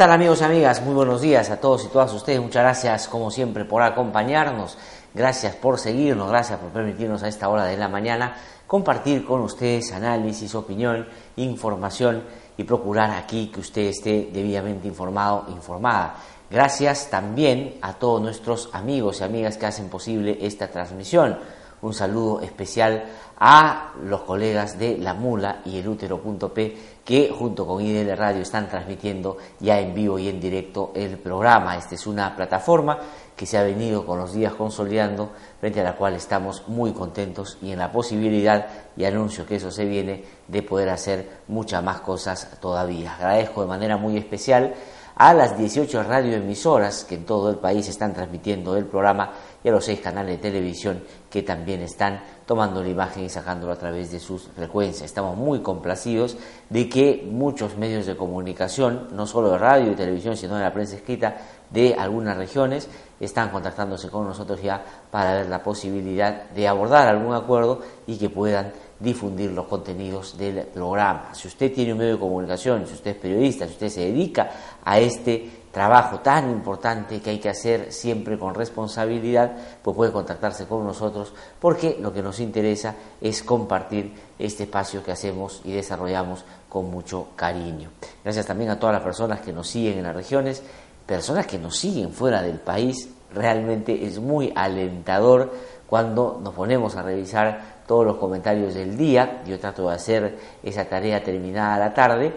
Tal amigos y amigas? Muy buenos días a todos y todas ustedes. Muchas gracias como siempre por acompañarnos. Gracias por seguirnos, gracias por permitirnos a esta hora de la mañana compartir con ustedes análisis, opinión, información y procurar aquí que usted esté debidamente informado, informada. Gracias también a todos nuestros amigos y amigas que hacen posible esta transmisión. Un saludo especial a los colegas de La Mula y el Útero.p que junto con IDL Radio están transmitiendo ya en vivo y en directo el programa. Esta es una plataforma que se ha venido con los días consolidando, frente a la cual estamos muy contentos y en la posibilidad y anuncio que eso se viene de poder hacer muchas más cosas todavía. Agradezco de manera muy especial a las 18 radioemisoras que en todo el país están transmitiendo el programa y a los seis canales de televisión que también están tomando la imagen y sacándolo a través de sus frecuencias. Estamos muy complacidos de que muchos medios de comunicación, no solo de radio y televisión, sino de la prensa escrita de algunas regiones, están contactándose con nosotros ya para ver la posibilidad de abordar algún acuerdo y que puedan difundir los contenidos del programa. Si usted tiene un medio de comunicación, si usted es periodista, si usted se dedica a este trabajo tan importante que hay que hacer siempre con responsabilidad, pues puede contactarse con nosotros porque lo que nos interesa es compartir este espacio que hacemos y desarrollamos con mucho cariño. Gracias también a todas las personas que nos siguen en las regiones, personas que nos siguen fuera del país. Realmente es muy alentador cuando nos ponemos a revisar todos los comentarios del día. Yo trato de hacer esa tarea terminada a la tarde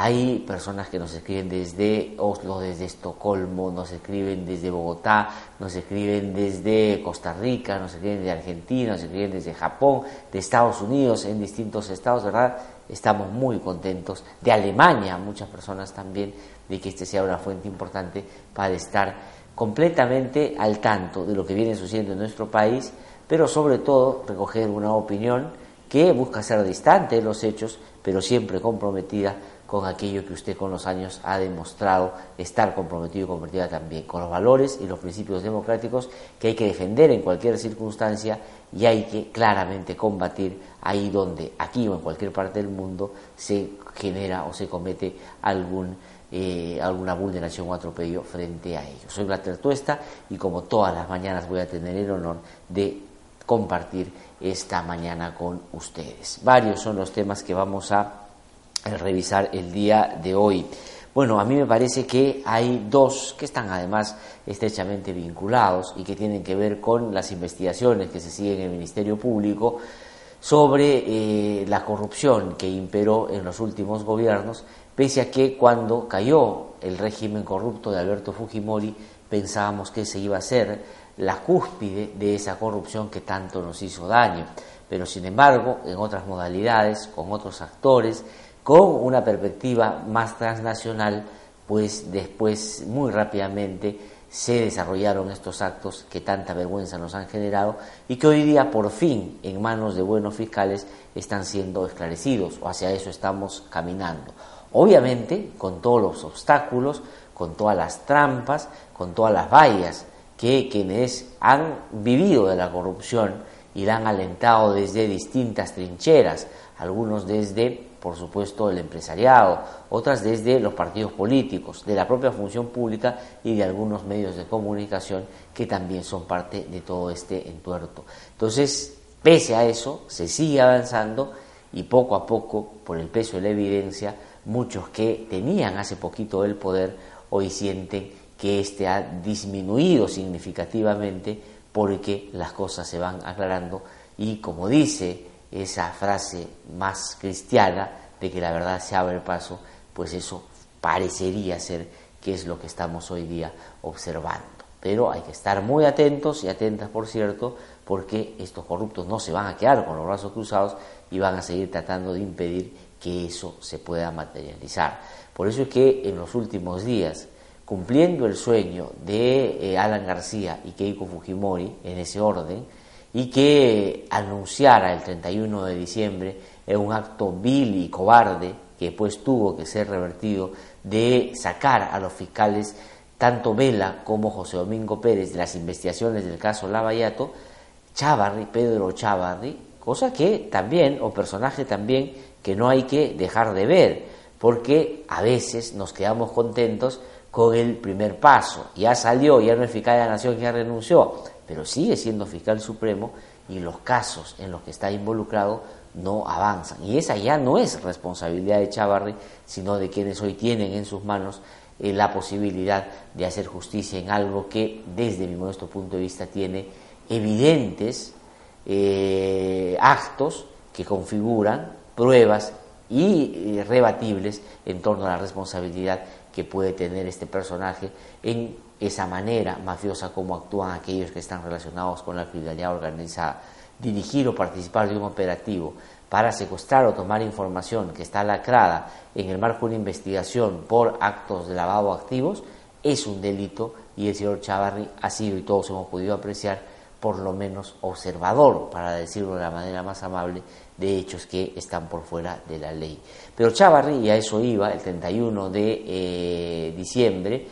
hay personas que nos escriben desde Oslo, desde Estocolmo, nos escriben desde Bogotá, nos escriben desde Costa Rica, nos escriben desde Argentina, nos escriben desde Japón, de Estados Unidos, en distintos estados, ¿verdad? Estamos muy contentos. De Alemania, muchas personas también, de que este sea una fuente importante para estar completamente al tanto de lo que viene sucediendo en nuestro país, pero sobre todo recoger una opinión que busca ser distante de los hechos, pero siempre comprometida con aquello que usted con los años ha demostrado estar comprometido y convertida también, con los valores y los principios democráticos que hay que defender en cualquier circunstancia y hay que claramente combatir ahí donde, aquí o en cualquier parte del mundo, se genera o se comete algún, eh, alguna vulneración o atropello frente a ellos. Soy Blatter Tuesta y como todas las mañanas voy a tener el honor de compartir esta mañana con ustedes. Varios son los temas que vamos a revisar el día de hoy. Bueno, a mí me parece que hay dos que están además estrechamente vinculados y que tienen que ver con las investigaciones que se siguen en el Ministerio Público sobre eh, la corrupción que imperó en los últimos gobiernos, pese a que cuando cayó el régimen corrupto de Alberto Fujimori pensábamos que se iba a ser la cúspide de esa corrupción que tanto nos hizo daño. Pero sin embargo, en otras modalidades, con otros actores, con una perspectiva más transnacional, pues después muy rápidamente se desarrollaron estos actos que tanta vergüenza nos han generado y que hoy día por fin en manos de buenos fiscales están siendo esclarecidos o hacia eso estamos caminando. Obviamente con todos los obstáculos, con todas las trampas, con todas las vallas que quienes han vivido de la corrupción y la han alentado desde distintas trincheras, algunos desde por supuesto, el empresariado, otras desde los partidos políticos, de la propia función pública y de algunos medios de comunicación que también son parte de todo este entuerto. Entonces, pese a eso, se sigue avanzando y poco a poco, por el peso de la evidencia, muchos que tenían hace poquito el poder hoy sienten que éste ha disminuido significativamente porque las cosas se van aclarando y como dice esa frase más cristiana de que la verdad se abre paso, pues eso parecería ser que es lo que estamos hoy día observando. Pero hay que estar muy atentos y atentas, por cierto, porque estos corruptos no se van a quedar con los brazos cruzados y van a seguir tratando de impedir que eso se pueda materializar. Por eso es que en los últimos días, cumpliendo el sueño de eh, Alan García y Keiko Fujimori, en ese orden, y que anunciara el 31 de diciembre en un acto vil y cobarde que pues tuvo que ser revertido de sacar a los fiscales tanto Vela como José Domingo Pérez de las investigaciones del caso Lavallato, Chavarri, Pedro Chavarri, cosa que también, o personaje también, que no hay que dejar de ver, porque a veces nos quedamos contentos con el primer paso. Ya salió, ya no es fiscal de la nación, ya renunció, pero sigue siendo fiscal supremo y los casos en los que está involucrado no avanzan. Y esa ya no es responsabilidad de Chavarri, sino de quienes hoy tienen en sus manos eh, la posibilidad de hacer justicia en algo que, desde mi modesto punto de vista, tiene evidentes eh, actos que configuran pruebas irrebatibles en torno a la responsabilidad que puede tener este personaje en esa manera mafiosa como actúan aquellos que están relacionados con la criminalidad organizada dirigir o participar de un operativo para secuestrar o tomar información que está lacrada en el marco de una investigación por actos de lavado de activos es un delito y el señor Chavarri ha sido y todos hemos podido apreciar por lo menos observador, para decirlo de la manera más amable, de hechos que están por fuera de la ley. Pero Chavarri, y a eso iba, el 31 de eh, diciembre,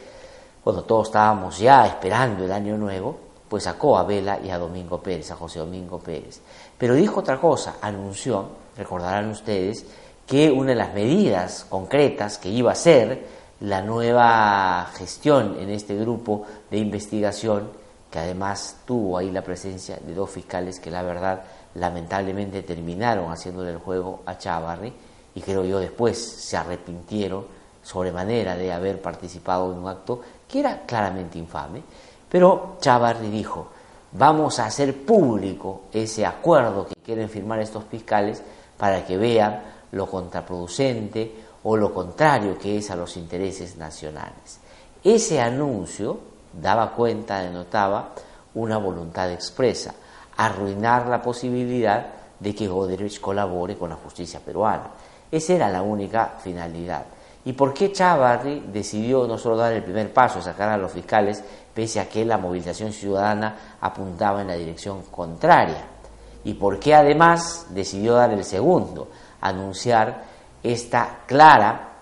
cuando todos estábamos ya esperando el año nuevo, pues sacó a Vela y a Domingo Pérez, a José Domingo Pérez. Pero dijo otra cosa, anunció, recordarán ustedes, que una de las medidas concretas que iba a ser la nueva gestión en este grupo de investigación, que además tuvo ahí la presencia de dos fiscales que la verdad lamentablemente terminaron haciéndole el juego a Chavarri y creo yo después se arrepintieron sobremanera de haber participado en un acto que era claramente infame. Pero Chavarri dijo, vamos a hacer público ese acuerdo que quieren firmar estos fiscales para que vean lo contraproducente o lo contrario que es a los intereses nacionales. Ese anuncio daba cuenta, denotaba una voluntad expresa, arruinar la posibilidad de que Goderich colabore con la justicia peruana. Esa era la única finalidad. ¿Y por qué Chavarri decidió no solo dar el primer paso, sacar a los fiscales, pese a que la movilización ciudadana apuntaba en la dirección contraria. ¿Y por qué además decidió dar el segundo? Anunciar esta clara,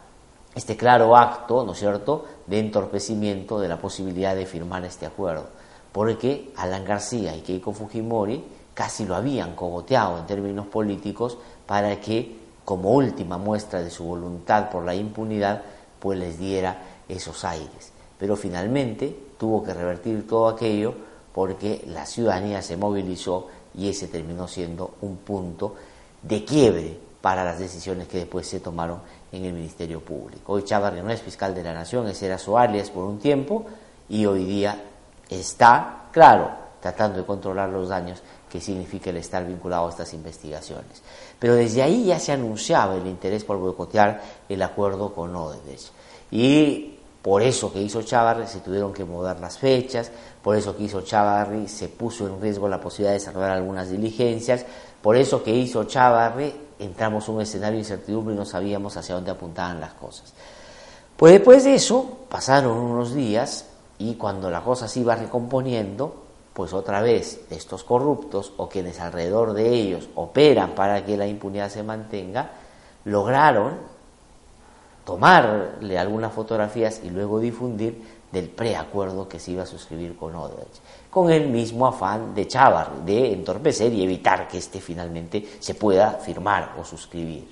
este claro acto, ¿no es cierto?, de entorpecimiento de la posibilidad de firmar este acuerdo. Porque Alan García y Keiko Fujimori casi lo habían cogoteado en términos políticos para que, como última muestra de su voluntad por la impunidad, pues les diera esos aires. Pero finalmente tuvo que revertir todo aquello porque la ciudadanía se movilizó y ese terminó siendo un punto de quiebre para las decisiones que después se tomaron en el Ministerio Público. Hoy Chávarri no es fiscal de la Nación, ese era su alias por un tiempo y hoy día está, claro, tratando de controlar los daños que significa el estar vinculado a estas investigaciones. Pero desde ahí ya se anunciaba el interés por boicotear el acuerdo con Odebrecht. Y por eso que hizo Chavarri se tuvieron que mudar las fechas, por eso que hizo Chavarri se puso en riesgo la posibilidad de desarrollar algunas diligencias, por eso que hizo Chavarri entramos en un escenario de incertidumbre y no sabíamos hacia dónde apuntaban las cosas. Pues después de eso pasaron unos días y cuando la cosa se iba recomponiendo, pues otra vez estos corruptos o quienes alrededor de ellos operan para que la impunidad se mantenga, lograron tomarle algunas fotografías y luego difundir del preacuerdo que se iba a suscribir con Odebrecht, con el mismo afán de Chávar, de entorpecer y evitar que éste finalmente se pueda firmar o suscribir.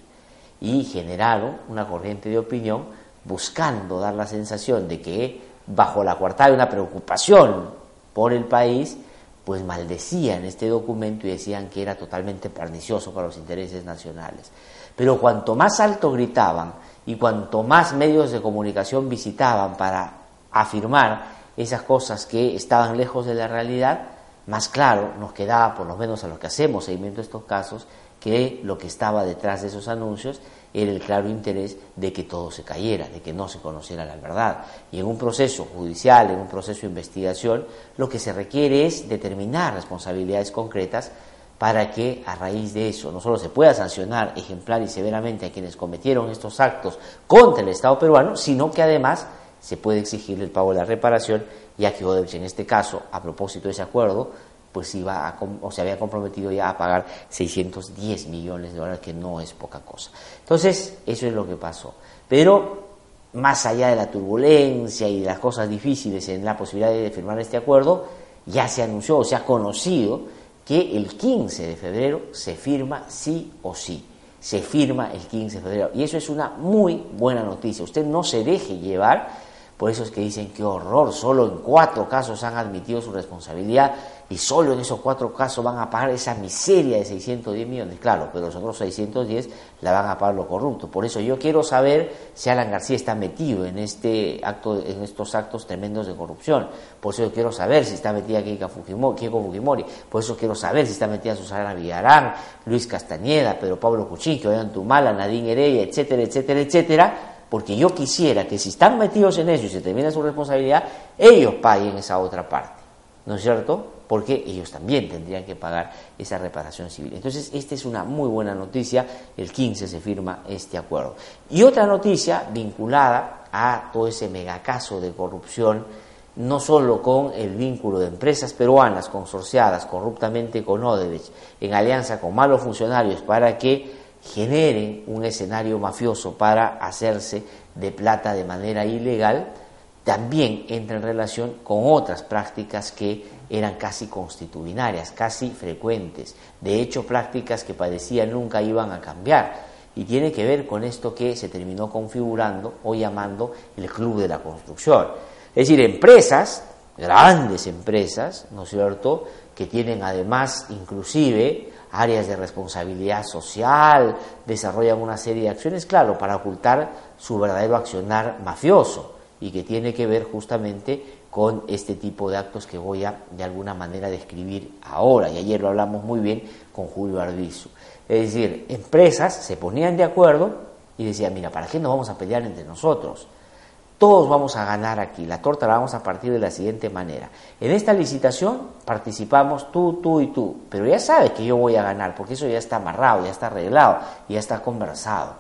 Y generaron una corriente de opinión buscando dar la sensación de que bajo la coartada de una preocupación por el país, pues maldecían este documento y decían que era totalmente pernicioso para los intereses nacionales. Pero cuanto más alto gritaban y cuanto más medios de comunicación visitaban para afirmar esas cosas que estaban lejos de la realidad, más claro nos quedaba, por lo menos a los que hacemos seguimiento de estos casos, que lo que estaba detrás de esos anuncios era el claro interés de que todo se cayera, de que no se conociera la verdad. Y en un proceso judicial, en un proceso de investigación, lo que se requiere es determinar responsabilidades concretas para que a raíz de eso no solo se pueda sancionar ejemplar y severamente a quienes cometieron estos actos contra el Estado peruano, sino que además se puede exigir el pago de la reparación, ya que Odebrecht en este caso, a propósito de ese acuerdo, pues iba o se había comprometido ya a pagar 610 millones de dólares, que no es poca cosa. Entonces, eso es lo que pasó. Pero más allá de la turbulencia y de las cosas difíciles en la posibilidad de firmar este acuerdo, ya se anunció o se ha conocido que el 15 de febrero se firma sí o sí. Se firma el 15 de febrero. Y eso es una muy buena noticia. Usted no se deje llevar por eso es que dicen que horror, solo en cuatro casos han admitido su responsabilidad y solo en esos cuatro casos van a pagar esa miseria de 610 millones. Claro, pero los otros 610 la van a pagar los corruptos. Por eso yo quiero saber si Alan García está metido en este acto, en estos actos tremendos de corrupción. Por eso quiero saber si está metida Keiko Fujimori. Por eso quiero saber si está metida Susana Villarán, Luis Castañeda, Pedro Pablo Cuchín, Tumala, Nadine Heredia, etcétera, etcétera, etcétera porque yo quisiera que si están metidos en eso y se termina su responsabilidad, ellos paguen esa otra parte, ¿no es cierto? Porque ellos también tendrían que pagar esa reparación civil. Entonces, esta es una muy buena noticia, el 15 se firma este acuerdo. Y otra noticia vinculada a todo ese megacaso de corrupción, no solo con el vínculo de empresas peruanas consorciadas corruptamente con Odebrecht, en alianza con malos funcionarios para que generen un escenario mafioso para hacerse de plata de manera ilegal, también entra en relación con otras prácticas que eran casi constitucionarias, casi frecuentes, de hecho prácticas que parecían nunca iban a cambiar. Y tiene que ver con esto que se terminó configurando o llamando el Club de la Construcción. Es decir, empresas, grandes empresas, ¿no es cierto?, que tienen además inclusive áreas de responsabilidad social, desarrollan una serie de acciones, claro, para ocultar su verdadero accionar mafioso y que tiene que ver justamente con este tipo de actos que voy a de alguna manera describir ahora, y ayer lo hablamos muy bien con Julio Arbizu. Es decir, empresas se ponían de acuerdo y decían, mira, ¿para qué nos vamos a pelear entre nosotros? Todos vamos a ganar aquí. La torta la vamos a partir de la siguiente manera. En esta licitación participamos tú, tú y tú. Pero ya sabes que yo voy a ganar, porque eso ya está amarrado, ya está arreglado, ya está conversado.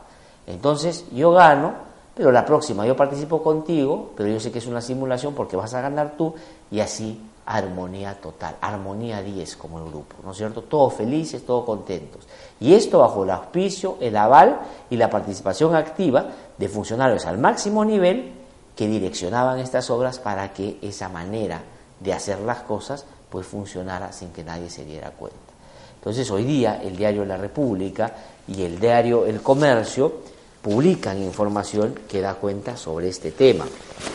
Entonces yo gano, pero la próxima yo participo contigo, pero yo sé que es una simulación porque vas a ganar tú y así armonía total, armonía 10 como el grupo, ¿no es cierto? Todos felices, todos contentos. Y esto bajo el auspicio, el aval y la participación activa de funcionarios al máximo nivel que direccionaban estas obras para que esa manera de hacer las cosas pues funcionara sin que nadie se diera cuenta. Entonces hoy día el diario La República y el diario El Comercio publican información que da cuenta sobre este tema.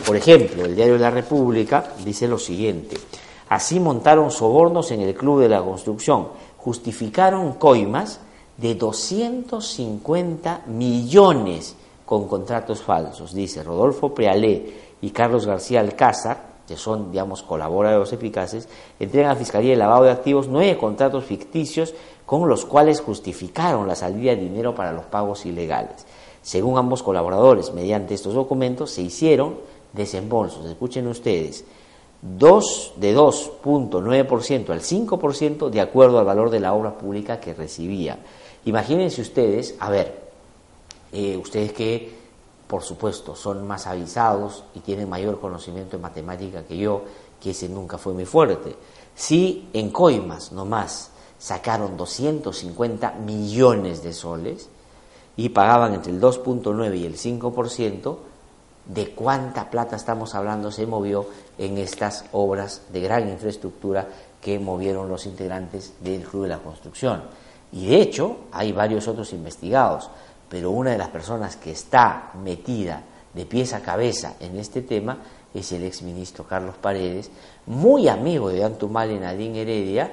Por ejemplo, el diario La República dice lo siguiente, así montaron sobornos en el Club de la Construcción, justificaron coimas de 250 millones con contratos falsos. Dice Rodolfo Prealé y Carlos García Alcázar, que son, digamos, colaboradores eficaces, entregan a la Fiscalía de Lavado de Activos nueve contratos ficticios con los cuales justificaron la salida de dinero para los pagos ilegales. Según ambos colaboradores, mediante estos documentos se hicieron desembolsos, escuchen ustedes, dos, de 2.9% al 5% de acuerdo al valor de la obra pública que recibía. Imagínense ustedes, a ver, eh, ustedes que, por supuesto, son más avisados y tienen mayor conocimiento en matemática que yo, que ese nunca fue muy fuerte. Si en coimas nomás sacaron 250 millones de soles y pagaban entre el 2.9 y el 5%, de cuánta plata estamos hablando se movió en estas obras de gran infraestructura que movieron los integrantes del Club de la Construcción. Y de hecho, hay varios otros investigados pero una de las personas que está metida de pies a cabeza en este tema es el exministro Carlos Paredes, muy amigo de Ollantumala y Nadine Heredia,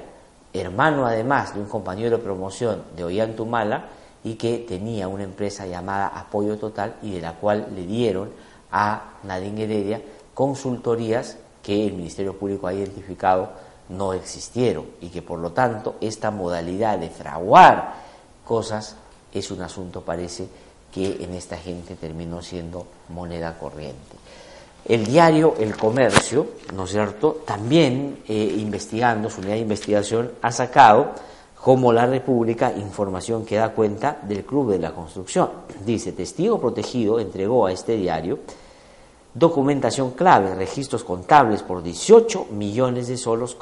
hermano además de un compañero de promoción de Ollantumala y que tenía una empresa llamada Apoyo Total y de la cual le dieron a Nadine Heredia consultorías que el Ministerio Público ha identificado no existieron y que por lo tanto esta modalidad de fraguar cosas es un asunto, parece, que en esta gente terminó siendo moneda corriente. El diario El Comercio, ¿no es cierto?, también eh, investigando, su unidad de investigación, ha sacado como la República información que da cuenta del Club de la Construcción. Dice, testigo protegido entregó a este diario documentación clave, registros contables por 18 millones de soles,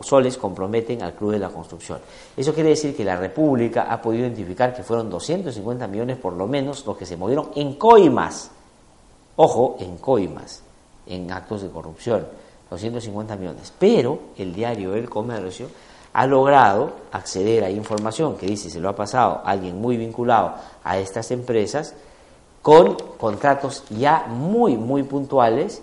soles comprometen al Club de la Construcción. Eso quiere decir que la República ha podido identificar que fueron 250 millones por lo menos los que se movieron en coimas. Ojo, en coimas, en actos de corrupción, 250 millones. Pero el diario El Comercio ha logrado acceder a información que dice se lo ha pasado a alguien muy vinculado a estas empresas con contratos ya muy, muy puntuales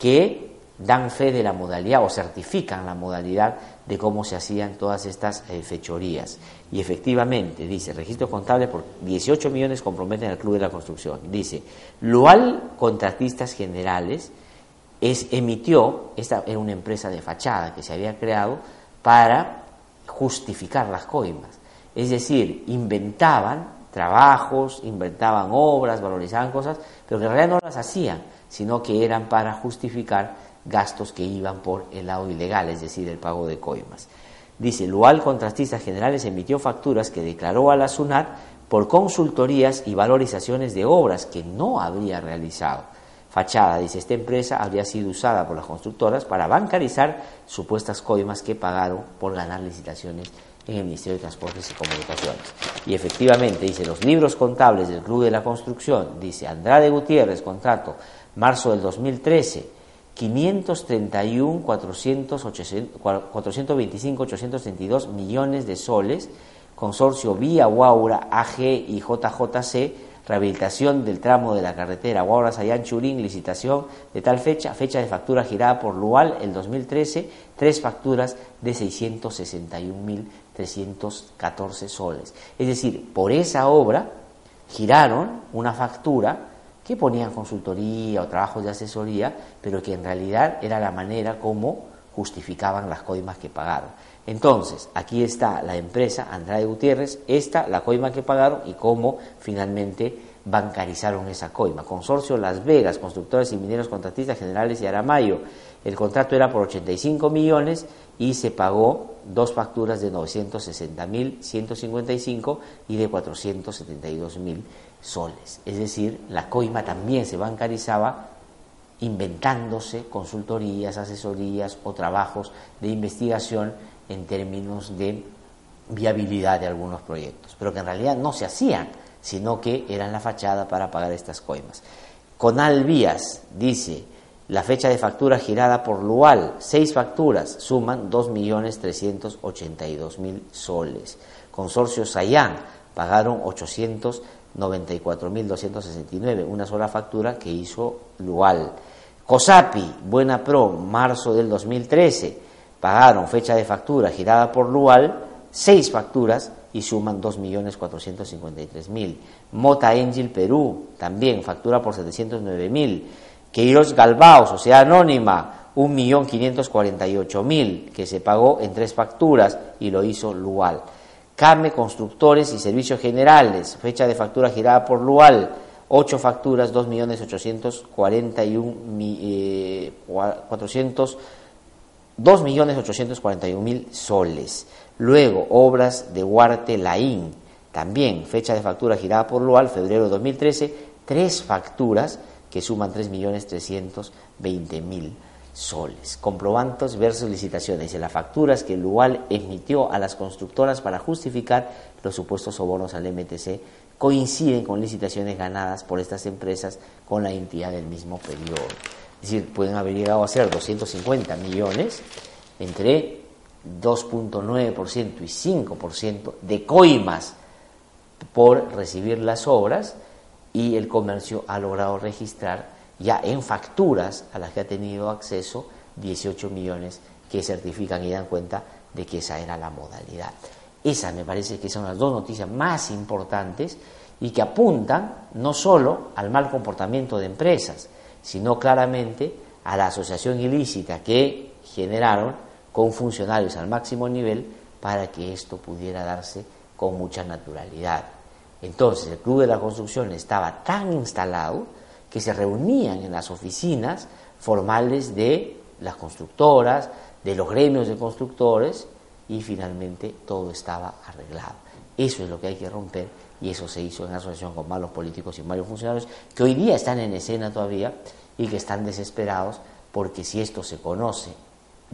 que dan fe de la modalidad o certifican la modalidad de cómo se hacían todas estas eh, fechorías. Y efectivamente, dice, registro contable por 18 millones comprometen al Club de la Construcción. Dice, Lual Contratistas Generales es, emitió, esta era una empresa de fachada que se había creado para justificar las coimas. Es decir, inventaban trabajos, inventaban obras, valorizaban cosas, pero que en realidad no las hacían, sino que eran para justificar gastos que iban por el lado ilegal, es decir, el pago de coimas. Dice, Lual Contratistas Generales emitió facturas que declaró a la SUNAT por consultorías y valorizaciones de obras que no habría realizado. Fachada, dice, esta empresa habría sido usada por las constructoras para bancarizar supuestas coimas que pagaron por ganar licitaciones en el Ministerio de Transportes y Comunicaciones. Y efectivamente, dice, los libros contables del Club de la Construcción, dice Andrade Gutiérrez, contrato, marzo del 2013, 531, 425, 832 millones de soles, consorcio Vía Guaura, AG y JJC, rehabilitación del tramo de la carretera Guaura Sayán Churín, licitación de tal fecha, fecha de factura girada por Lual el 2013, tres facturas de 661.314 soles. Es decir, por esa obra giraron una factura que ponían consultoría o trabajos de asesoría, pero que en realidad era la manera como justificaban las coimas que pagaron. Entonces, aquí está la empresa Andrade Gutiérrez, esta la coima que pagaron y cómo finalmente bancarizaron esa coima. Consorcio Las Vegas, constructores y mineros contratistas generales y Aramayo. El contrato era por 85 millones y se pagó dos facturas de 960 mil 155 y de 472 mil soles. Es decir, la coima también se bancarizaba inventándose consultorías, asesorías o trabajos de investigación en términos de viabilidad de algunos proyectos, pero que en realidad no se hacían, sino que eran la fachada para pagar estas coimas. Conal Vías dice, la fecha de factura girada por Lual, seis facturas, suman 2.382.000 soles. Consorcio Sayán, pagaron 894.269, una sola factura que hizo Lual. COSAPI, Buena Pro, marzo del 2013, pagaron fecha de factura girada por Lual seis facturas y suman 2.453.000. Mota Angel Perú, también factura por 709.000. Queiroz Galbao, Sociedad Anónima, 1.548.000, que se pagó en tres facturas y lo hizo Lual. Came Constructores y Servicios Generales, fecha de factura girada por Lual, ocho facturas, 2.841.400 eh, 2.841.000 soles. Luego, obras de Huarte Laín, también fecha de factura girada por Lual, febrero de 2013, tres facturas que suman 3.320.000 soles. Comprobantes versus licitaciones. Dice las facturas que Lual emitió a las constructoras para justificar los supuestos sobornos al MTC coinciden con licitaciones ganadas por estas empresas con la entidad del mismo periodo. Es decir, pueden haber llegado a ser 250 millones entre 2.9% y 5% de coimas por recibir las obras y el comercio ha logrado registrar ya en facturas a las que ha tenido acceso 18 millones que certifican y dan cuenta de que esa era la modalidad. Esas me parece que son las dos noticias más importantes y que apuntan no solo al mal comportamiento de empresas, sino claramente a la asociación ilícita que generaron con funcionarios al máximo nivel para que esto pudiera darse con mucha naturalidad. Entonces el Club de la Construcción estaba tan instalado que se reunían en las oficinas formales de las constructoras, de los gremios de constructores y finalmente todo estaba arreglado. Eso es lo que hay que romper y eso se hizo en asociación con malos políticos y malos funcionarios que hoy día están en escena todavía y que están desesperados porque si esto se conoce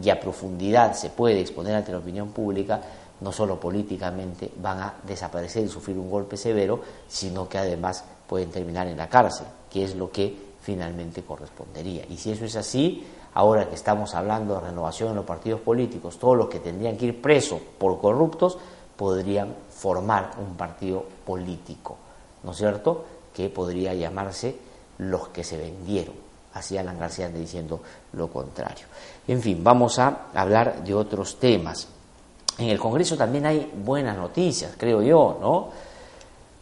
y a profundidad se puede exponer ante la opinión pública, no solo políticamente van a desaparecer y sufrir un golpe severo, sino que además pueden terminar en la cárcel, que es lo que finalmente correspondería. Y si eso es así, ahora que estamos hablando de renovación en los partidos políticos, todos los que tendrían que ir presos por corruptos podrían formar un partido político, ¿no es cierto? Que podría llamarse los que se vendieron. Así Alan García diciendo lo contrario. En fin, vamos a hablar de otros temas. En el Congreso también hay buenas noticias, creo yo, ¿no?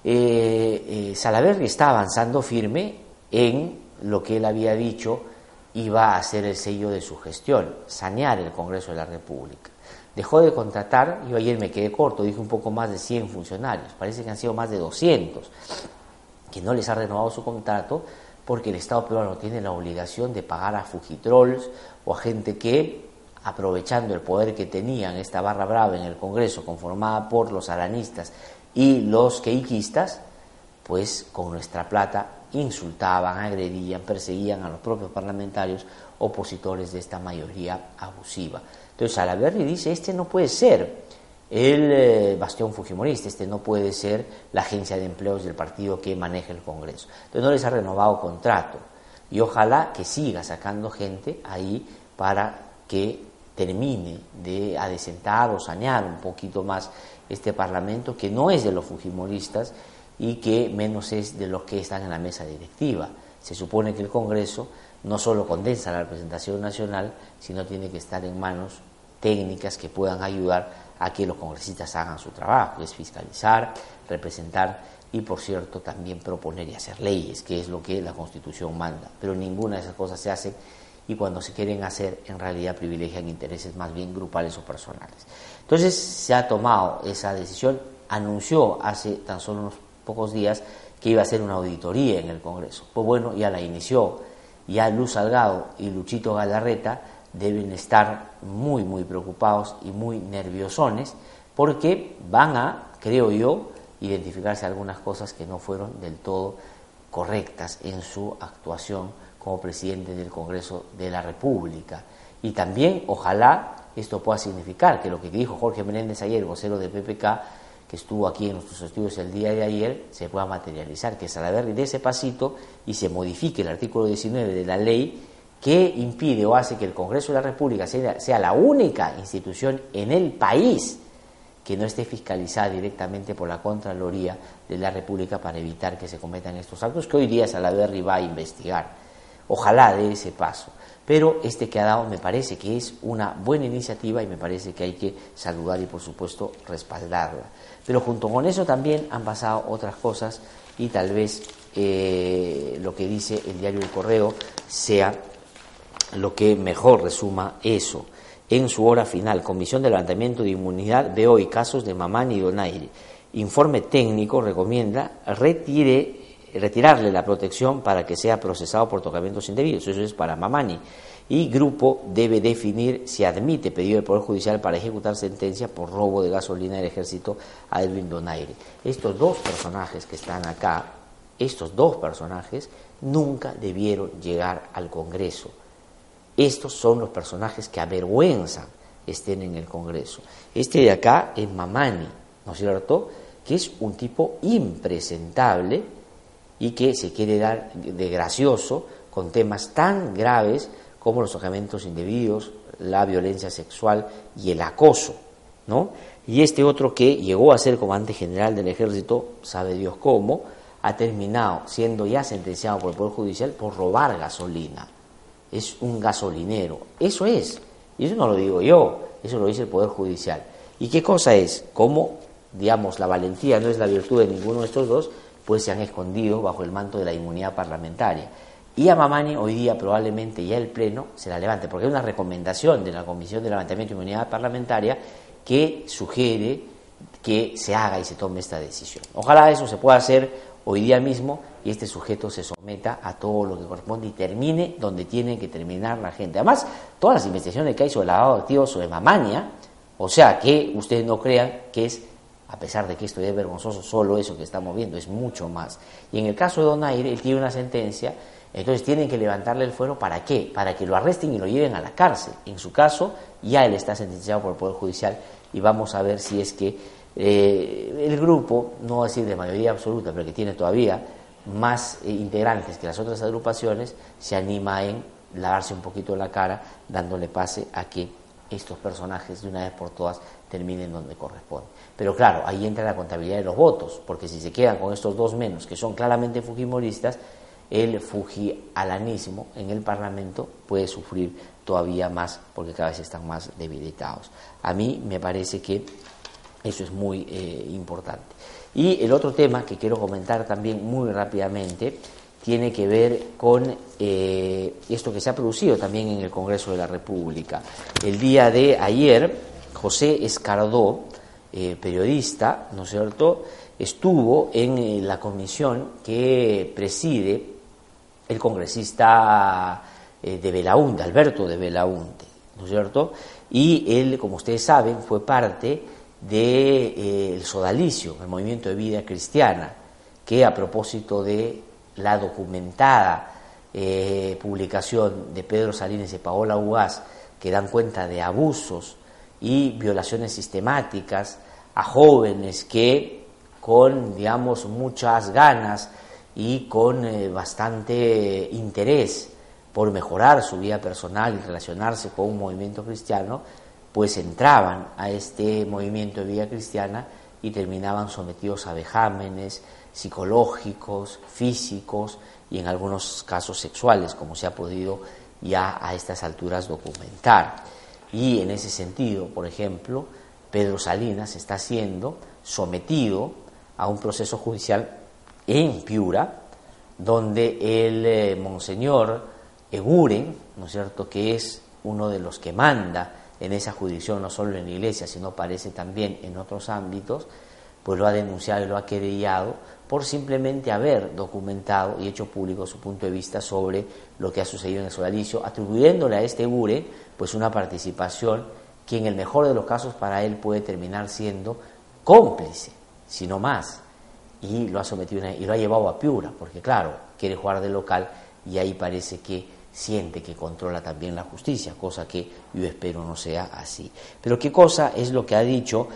Eh, eh está avanzando firme en lo que él había dicho iba a ser el sello de su gestión, sanear el Congreso de la República. Dejó de contratar, yo ayer me quedé corto, dije un poco más de 100 funcionarios, parece que han sido más de 200, que no les ha renovado su contrato porque el Estado peruano tiene la obligación de pagar a fugitrolls o a gente que, aprovechando el poder que tenían esta barra brava en el Congreso, conformada por los aranistas y los queiquistas, pues con nuestra plata insultaban, agredían, perseguían a los propios parlamentarios opositores de esta mayoría abusiva. Entonces Salaverri dice, este no puede ser el eh, bastión fujimorista, este no puede ser la agencia de empleos del partido que maneja el Congreso. Entonces no les ha renovado contrato y ojalá que siga sacando gente ahí para que termine de adecentar o sanear un poquito más este Parlamento que no es de los fujimoristas y que menos es de los que están en la mesa directiva. Se supone que el Congreso no solo condensa la representación nacional, sino tiene que estar en manos técnicas que puedan ayudar a que los congresistas hagan su trabajo, es fiscalizar, representar y, por cierto, también proponer y hacer leyes, que es lo que la Constitución manda. Pero ninguna de esas cosas se hace y cuando se quieren hacer, en realidad privilegian intereses más bien grupales o personales. Entonces, se ha tomado esa decisión, anunció hace tan solo unos pocos días que iba a hacer una auditoría en el Congreso. Pues bueno, ya la inició. Ya Luz Salgado y Luchito Galarreta deben estar muy, muy preocupados y muy nerviosones porque van a, creo yo, identificarse algunas cosas que no fueron del todo correctas en su actuación como presidente del Congreso de la República. Y también, ojalá, esto pueda significar que lo que dijo Jorge Menéndez ayer, vocero de PPK, que estuvo aquí en nuestros estudios el día de ayer se pueda materializar, que Salaverry dé ese pasito y se modifique el artículo 19 de la ley que impide o hace que el Congreso de la República sea, sea la única institución en el país que no esté fiscalizada directamente por la Contraloría de la República para evitar que se cometan estos actos que hoy día Salaverry va a investigar. Ojalá dé ese paso. Pero este que ha dado me parece que es una buena iniciativa y me parece que hay que saludar y por supuesto respaldarla. Pero junto con eso también han pasado otras cosas y tal vez eh, lo que dice el diario El Correo sea lo que mejor resuma eso. En su hora final, Comisión de Levantamiento de Inmunidad ve hoy casos de Mamani y Donaire. Informe técnico recomienda retirarle la protección para que sea procesado por tocamientos indebidos. Eso es para Mamani y grupo debe definir si admite pedido del Poder Judicial para ejecutar sentencia por robo de gasolina del ejército a Edwin Donaire. Estos dos personajes que están acá, estos dos personajes nunca debieron llegar al Congreso. Estos son los personajes que avergüenzan estén en el Congreso. Este de acá es Mamani, ¿no es cierto? Que es un tipo impresentable y que se quiere dar de gracioso con temas tan graves como los tocamientos indebidos, la violencia sexual y el acoso, ¿no? Y este otro que llegó a ser comandante general del ejército, sabe Dios cómo, ha terminado siendo ya sentenciado por el Poder Judicial por robar gasolina. Es un gasolinero. Eso es. Y eso no lo digo yo, eso lo dice el Poder Judicial. ¿Y qué cosa es? Como, digamos, la valentía no es la virtud de ninguno de estos dos, pues se han escondido bajo el manto de la inmunidad parlamentaria. Y a Mamani hoy día probablemente ya el Pleno se la levante, porque hay una recomendación de la Comisión de Levantamiento y Inmunidad Parlamentaria que sugiere que se haga y se tome esta decisión. Ojalá eso se pueda hacer hoy día mismo y este sujeto se someta a todo lo que corresponde y termine donde tiene que terminar la gente. Además, todas las investigaciones que hay sobre lavado de activos, sobre mamania, o sea, que ustedes no crean que es, a pesar de que esto es vergonzoso, solo eso que estamos viendo, es mucho más. Y en el caso de Donaire, él tiene una sentencia, entonces tienen que levantarle el fuero, ¿para qué? Para que lo arresten y lo lleven a la cárcel. En su caso, ya él está sentenciado por el Poder Judicial y vamos a ver si es que eh, el grupo, no decir de mayoría absoluta, pero que tiene todavía más eh, integrantes que las otras agrupaciones, se anima en lavarse un poquito la cara, dándole pase a que estos personajes de una vez por todas terminen donde corresponde. Pero claro, ahí entra la contabilidad de los votos, porque si se quedan con estos dos menos, que son claramente fujimoristas, el fujialanismo en el Parlamento puede sufrir todavía más, porque cada vez están más debilitados. A mí me parece que eso es muy eh, importante. Y el otro tema que quiero comentar también muy rápidamente tiene que ver con eh, esto que se ha producido también en el Congreso de la República. El día de ayer, José Escardó, eh, periodista, ¿no es cierto?, estuvo en eh, la comisión que preside el congresista de Belaunde, Alberto de Belaunde, ¿no es cierto? Y él, como ustedes saben, fue parte del sodalicio, el movimiento de vida cristiana, que a propósito de la documentada eh, publicación de Pedro Salinas y Paola Ugaz, que dan cuenta de abusos y violaciones sistemáticas a jóvenes que con, digamos, muchas ganas y con eh, bastante interés por mejorar su vida personal y relacionarse con un movimiento cristiano, pues entraban a este movimiento de vida cristiana y terminaban sometidos a vejámenes, psicológicos, físicos y en algunos casos sexuales, como se ha podido ya a estas alturas documentar. Y en ese sentido, por ejemplo, Pedro Salinas está siendo sometido a un proceso judicial en Piura, donde el eh, monseñor Eguren, ¿no es cierto?, que es uno de los que manda en esa jurisdicción, no solo en la iglesia, sino parece también en otros ámbitos, pues lo ha denunciado y lo ha querellado por simplemente haber documentado y hecho público su punto de vista sobre lo que ha sucedido en el sodalicio, atribuyéndole a este URE pues una participación que en el mejor de los casos para él puede terminar siendo cómplice, sino más. Y lo ha sometido y lo ha llevado a Piura, porque claro, quiere jugar de local y ahí parece que siente que controla también la justicia, cosa que yo espero no sea así. Pero qué cosa es lo que ha dicho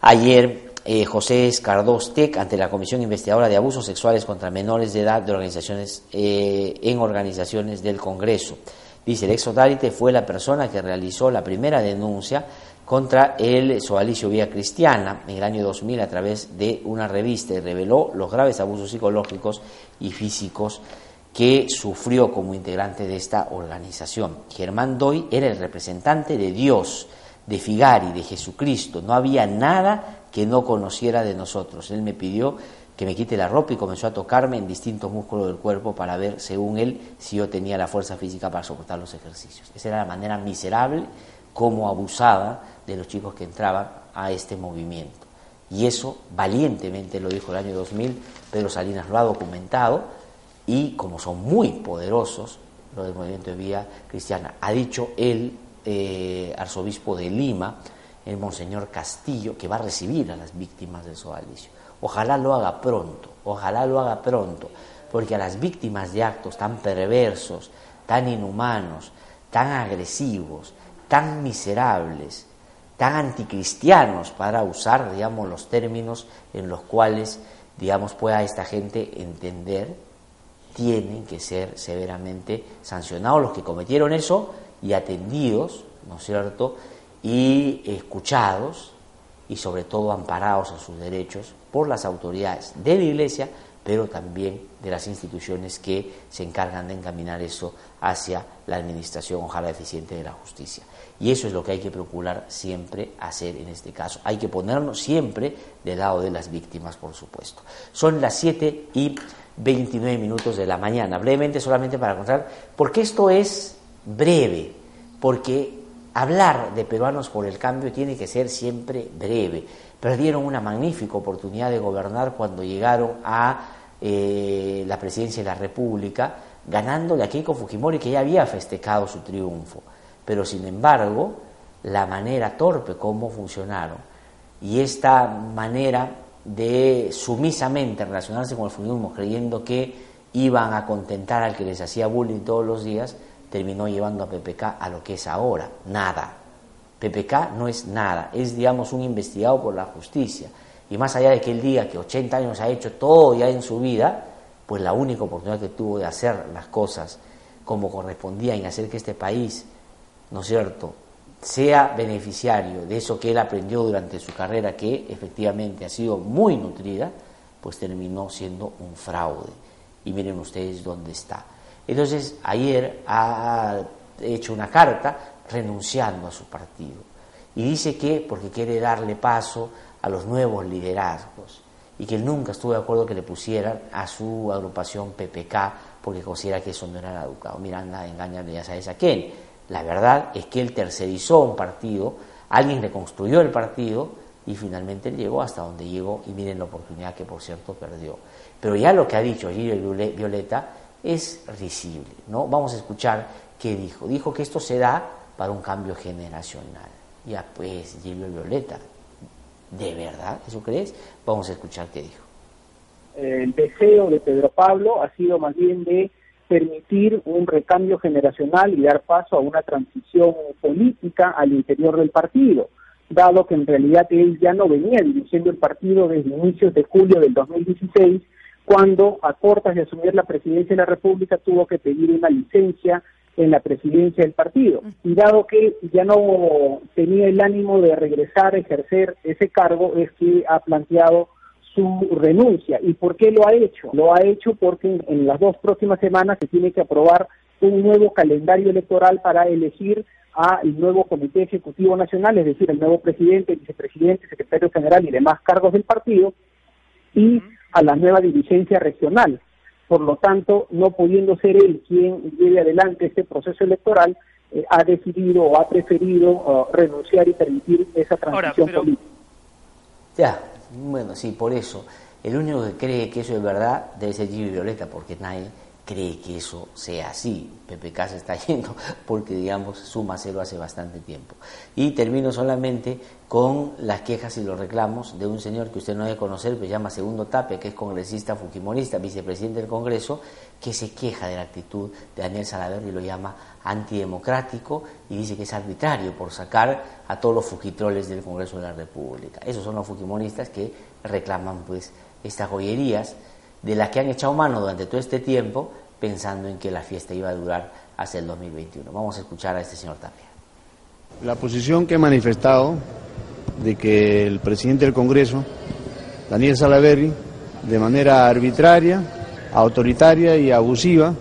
ayer eh, José Escardós Tec ante la Comisión Investigadora de Abusos Sexuales contra Menores de Edad de organizaciones, eh, en organizaciones del Congreso. Dice, el ex fue la persona que realizó la primera denuncia contra el Sodalicio Vía Cristiana en el año 2000 a través de una revista y reveló los graves abusos psicológicos y físicos que sufrió como integrante de esta organización. Germán Doy era el representante de Dios, de Figari, de Jesucristo. No había nada que no conociera de nosotros. Él me pidió que me quite la ropa y comenzó a tocarme en distintos músculos del cuerpo para ver, según él, si yo tenía la fuerza física para soportar los ejercicios. Esa era la manera miserable como abusaba de los chicos que entraban a este movimiento. Y eso valientemente lo dijo el año 2000, Pedro Salinas lo ha documentado y como son muy poderosos los del movimiento de Vía Cristiana, ha dicho el eh, arzobispo de Lima, el Monseñor Castillo, que va a recibir a las víctimas del sodalicio. Ojalá lo haga pronto, ojalá lo haga pronto, porque a las víctimas de actos tan perversos, tan inhumanos, tan agresivos, tan miserables, tan anticristianos, para usar, digamos, los términos en los cuales, digamos, pueda esta gente entender, tienen que ser severamente sancionados los que cometieron eso y atendidos, ¿no es cierto?, y escuchados y sobre todo amparados en sus derechos por las autoridades de la Iglesia, pero también de las instituciones que se encargan de encaminar eso hacia la administración, ojalá eficiente de la justicia. Y eso es lo que hay que procurar siempre hacer en este caso. Hay que ponernos siempre del lado de las víctimas, por supuesto. Son las 7 y 29 minutos de la mañana. Brevemente, solamente para contar, porque esto es breve, porque hablar de peruanos por el cambio tiene que ser siempre breve, Perdieron una magnífica oportunidad de gobernar cuando llegaron a eh, la presidencia de la República, ganándole a Keiko Fujimori, que ya había festejado su triunfo. Pero sin embargo, la manera torpe como funcionaron y esta manera de sumisamente relacionarse con el fujimorismo creyendo que iban a contentar al que les hacía bullying todos los días, terminó llevando a PPK a lo que es ahora, nada. PPK no es nada, es digamos un investigado por la justicia. Y más allá de que el día que 80 años ha hecho todo ya en su vida, pues la única oportunidad que tuvo de hacer las cosas como correspondía en hacer que este país, ¿no es cierto?, sea beneficiario de eso que él aprendió durante su carrera, que efectivamente ha sido muy nutrida, pues terminó siendo un fraude. Y miren ustedes dónde está. Entonces, ayer ha hecho una carta renunciando a su partido. Y dice que porque quiere darle paso a los nuevos liderazgos y que él nunca estuvo de acuerdo que le pusieran a su agrupación PPK porque considera que eso no era educado. Miranda engañarle ya sabes a quién. La verdad es que él tercerizó un partido, alguien reconstruyó el partido y finalmente llegó hasta donde llegó y miren la oportunidad que por cierto perdió. Pero ya lo que ha dicho Gilio Violeta es risible, ¿no? Vamos a escuchar qué dijo. Dijo que esto se da para un cambio generacional. Ya pues, Gilio Violeta, ¿de verdad eso crees? Vamos a escuchar qué dijo. El deseo de Pedro Pablo ha sido más bien de permitir un recambio generacional y dar paso a una transición política al interior del partido, dado que en realidad él ya no venía dirigiendo el partido desde inicios de julio del 2016, cuando a cortas de asumir la presidencia de la República tuvo que pedir una licencia en la presidencia del partido. Y dado que ya no tenía el ánimo de regresar a ejercer ese cargo, es que ha planteado su renuncia. ¿Y por qué lo ha hecho? Lo ha hecho porque en las dos próximas semanas se tiene que aprobar un nuevo calendario electoral para elegir al nuevo Comité Ejecutivo Nacional, es decir, el nuevo presidente, vicepresidente, secretario general y demás cargos del partido, y a la nueva dirigencia regional. Por lo tanto, no pudiendo ser él quien lleve adelante este proceso electoral, eh, ha decidido o ha preferido uh, renunciar y permitir esa transición política. Ya, bueno, sí, por eso. El único que cree que eso es verdad debe ser Gilles Violeta, porque nadie cree que eso sea así. PPK se está yendo porque, digamos, suma cero hace bastante tiempo. Y termino solamente con las quejas y los reclamos de un señor que usted no debe conocer, que se llama Segundo Tape, que es congresista fujimorista, vicepresidente del Congreso, que se queja de la actitud de Daniel Salaverry y lo llama antidemocrático y dice que es arbitrario por sacar a todos los fujitroles del Congreso de la República. Esos son los fujimoristas que reclaman pues estas joyerías de las que han echado mano durante todo este tiempo pensando en que la fiesta iba a durar hasta el 2021. Vamos a escuchar a este señor Tapia. La posición que he manifestado de que el presidente del Congreso, Daniel Salaverry, de manera arbitraria, autoritaria y abusiva,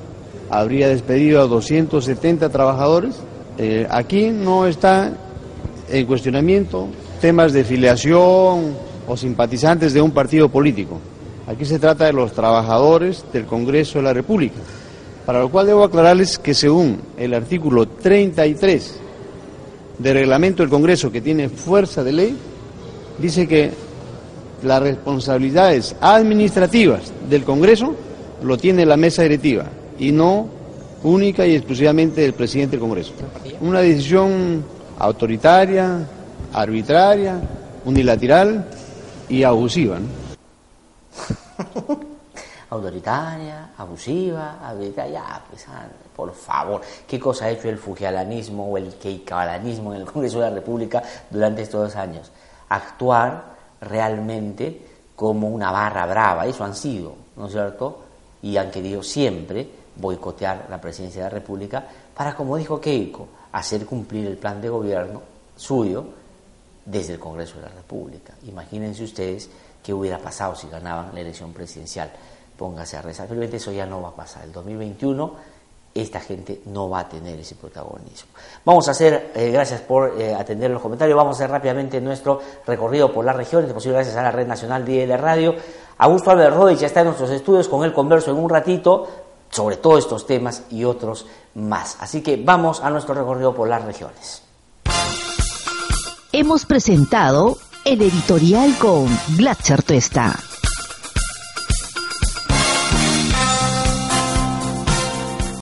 habría despedido a 270 trabajadores. Eh, aquí no está en cuestionamiento temas de filiación o simpatizantes de un partido político. Aquí se trata de los trabajadores del Congreso de la República, para lo cual debo aclararles que según el artículo 33 del reglamento del Congreso, que tiene fuerza de ley, dice que las responsabilidades administrativas del Congreso lo tiene la mesa directiva y no única y exclusivamente del presidente del Congreso. Una decisión autoritaria, arbitraria, unilateral y abusiva. autoritaria, abusiva, arbitraria, pues, ah, por favor, ¿qué cosa ha hecho el fujialanismo o el keikalanismo en el Congreso de la República durante estos dos años? Actuar realmente como una barra brava, eso han sido, ¿no es cierto? Y han querido siempre boicotear la presidencia de la República para, como dijo Keiko, hacer cumplir el plan de gobierno suyo desde el Congreso de la República. Imagínense ustedes qué hubiera pasado si ganaban la elección presidencial. Póngase a rezar. Pero eso ya no va a pasar. El 2021 esta gente no va a tener ese protagonismo. Vamos a hacer, eh, gracias por eh, atender los comentarios, vamos a hacer rápidamente nuestro recorrido por las regiones, posible gracias a la Red Nacional de Radio. Augusto Álvarez Rodríguez ya está en nuestros estudios, con él converso en un ratito sobre todos estos temas y otros más. Así que vamos a nuestro recorrido por las regiones. Hemos presentado El editorial con Glatzer Tuesta.